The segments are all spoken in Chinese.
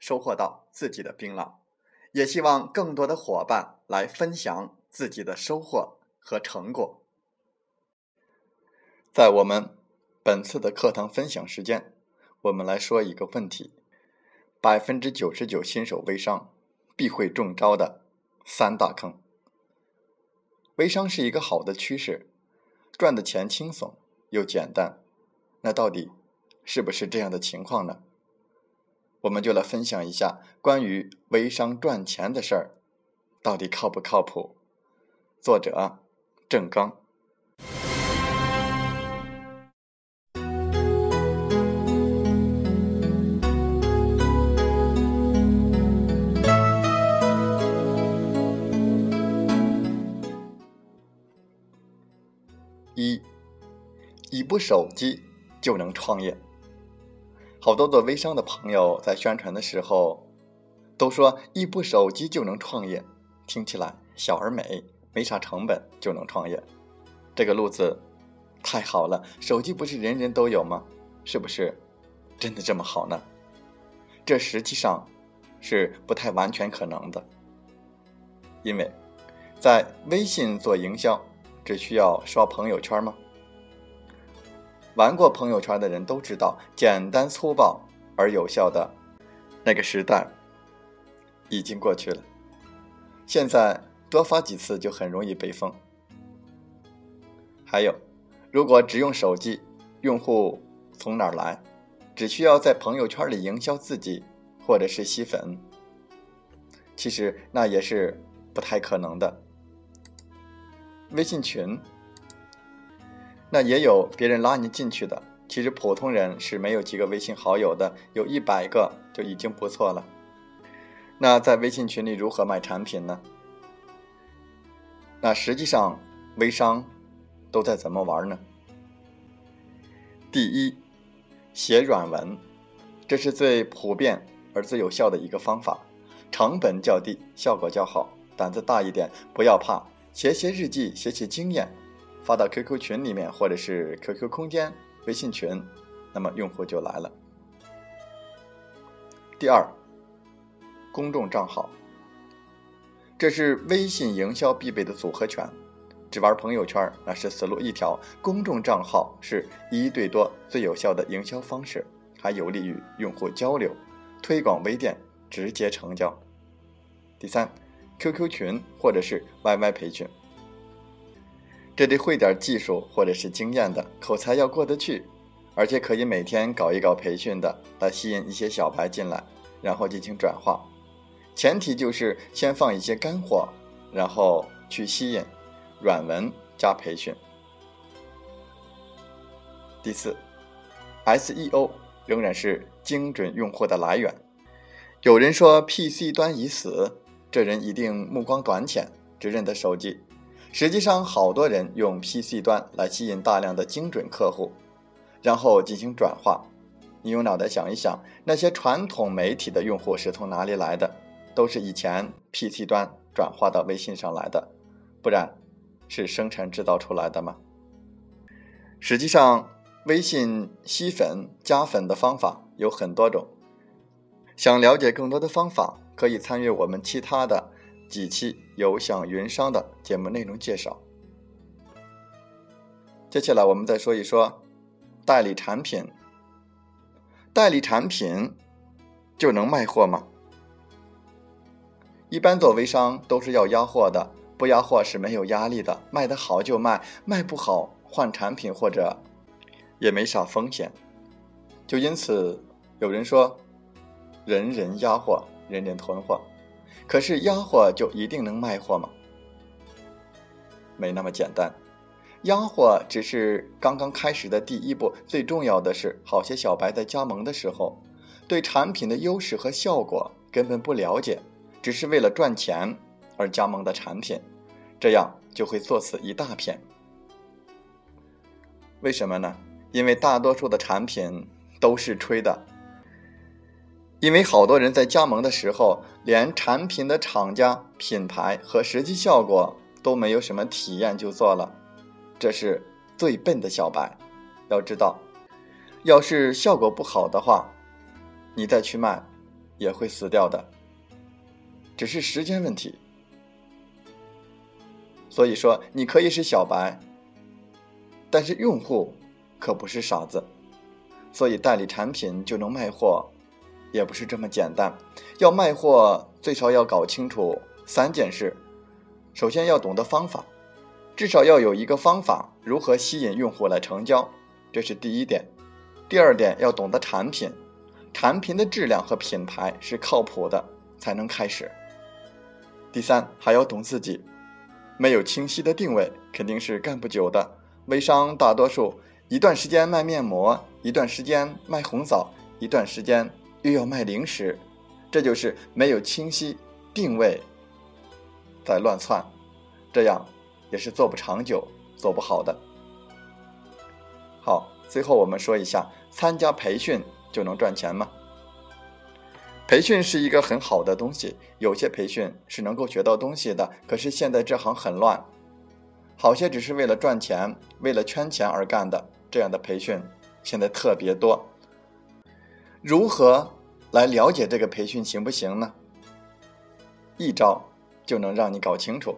收获到自己的槟榔，也希望更多的伙伴来分享自己的收获和成果。在我们本次的课堂分享时间，我们来说一个问题：百分之九十九新手微商必会中招的三大坑。微商是一个好的趋势，赚的钱轻松又简单，那到底是不是这样的情况呢？我们就来分享一下关于微商赚钱的事儿，到底靠不靠谱？作者郑刚。一，一部手机就能创业。好多做微商的朋友在宣传的时候，都说一部手机就能创业，听起来小而美，没啥成本就能创业。这个路子太好了，手机不是人人都有吗？是不是真的这么好呢？这实际上是不太完全可能的，因为在微信做营销，只需要刷朋友圈吗？玩过朋友圈的人都知道，简单粗暴而有效的那个时代已经过去了。现在多发几次就很容易被封。还有，如果只用手机，用户从哪儿来？只需要在朋友圈里营销自己，或者是吸粉，其实那也是不太可能的。微信群。那也有别人拉你进去的，其实普通人是没有几个微信好友的，有一百个就已经不错了。那在微信群里如何卖产品呢？那实际上微商都在怎么玩呢？第一，写软文，这是最普遍而最有效的一个方法，成本较低，效果较好。胆子大一点，不要怕，写写日记，写写经验。发到 QQ 群里面，或者是 QQ 空间、微信群，那么用户就来了。第二，公众账号，这是微信营销必备的组合拳。只玩朋友圈那是死路一条，公众账号是一对多最有效的营销方式，还有利于用户交流、推广微店、直接成交。第三，QQ 群或者是 YY 培训。这得会点技术或者是经验的，口才要过得去，而且可以每天搞一搞培训的，来吸引一些小白进来，然后进行转化。前提就是先放一些干货，然后去吸引软文加培训。第四，SEO 仍然是精准用户的来源。有人说 PC 端已死，这人一定目光短浅，只认得手机。实际上，好多人用 PC 端来吸引大量的精准客户，然后进行转化。你用脑袋想一想，那些传统媒体的用户是从哪里来的？都是以前 PC 端转化到微信上来的，不然，是生产制造出来的吗？实际上，微信吸粉加粉的方法有很多种。想了解更多的方法，可以参与我们其他的。几期有享云商的节目内容介绍。接下来我们再说一说代理产品。代理产品就能卖货吗？一般做微商都是要压货的，不压货是没有压力的，卖得好就卖，卖不好换产品或者也没啥风险。就因此，有人说，人人压货，人人囤货。可是压货就一定能卖货吗？没那么简单。压货只是刚刚开始的第一步，最重要的是，好些小白在加盟的时候，对产品的优势和效果根本不了解，只是为了赚钱而加盟的产品，这样就会作死一大片。为什么呢？因为大多数的产品都是吹的，因为好多人在加盟的时候，连产品的厂家、品牌和实际效果都没有什么体验就做了。这是最笨的小白，要知道，要是效果不好的话，你再去卖，也会死掉的，只是时间问题。所以说，你可以是小白，但是用户可不是傻子，所以代理产品就能卖货，也不是这么简单。要卖货，最少要搞清楚三件事：首先要懂得方法。至少要有一个方法，如何吸引用户来成交，这是第一点。第二点要懂得产品，产品的质量和品牌是靠谱的才能开始。第三还要懂自己，没有清晰的定位肯定是干不久的。微商大多数一段时间卖面膜，一段时间卖红枣，一段时间又要卖零食，这就是没有清晰定位，在乱窜，这样。也是做不长久、做不好的。好，最后我们说一下，参加培训就能赚钱吗？培训是一个很好的东西，有些培训是能够学到东西的。可是现在这行很乱，好些只是为了赚钱、为了圈钱而干的，这样的培训现在特别多。如何来了解这个培训行不行呢？一招就能让你搞清楚。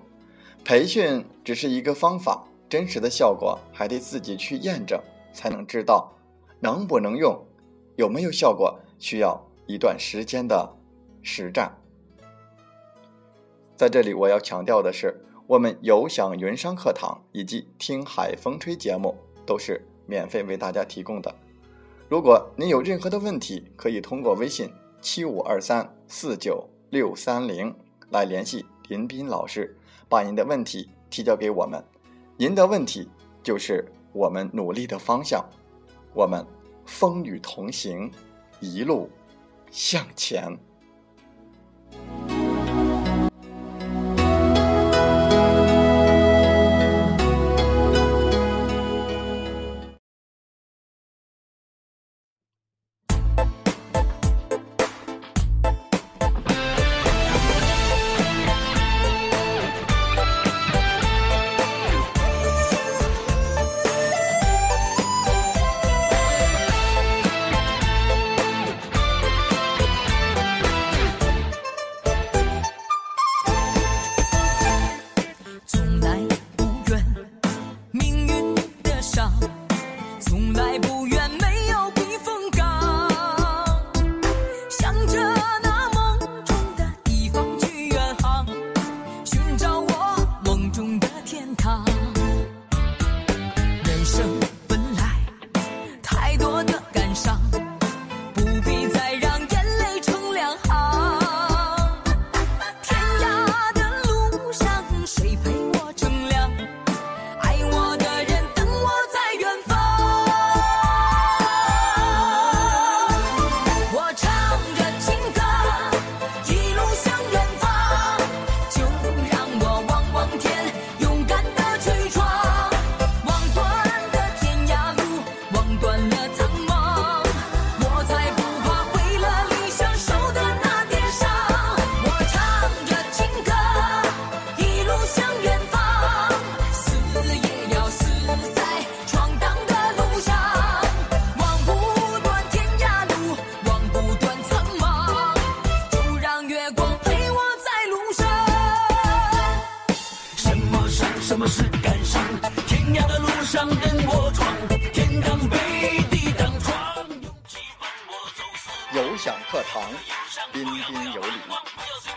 培训只是一个方法，真实的效果还得自己去验证，才能知道能不能用，有没有效果，需要一段时间的实战。在这里，我要强调的是，我们有享云商课堂以及听海风吹节目都是免费为大家提供的。如果您有任何的问题，可以通过微信七五二三四九六三零来联系林斌老师。把您的问题提交给我们，您的问题就是我们努力的方向，我们风雨同行，一路向前。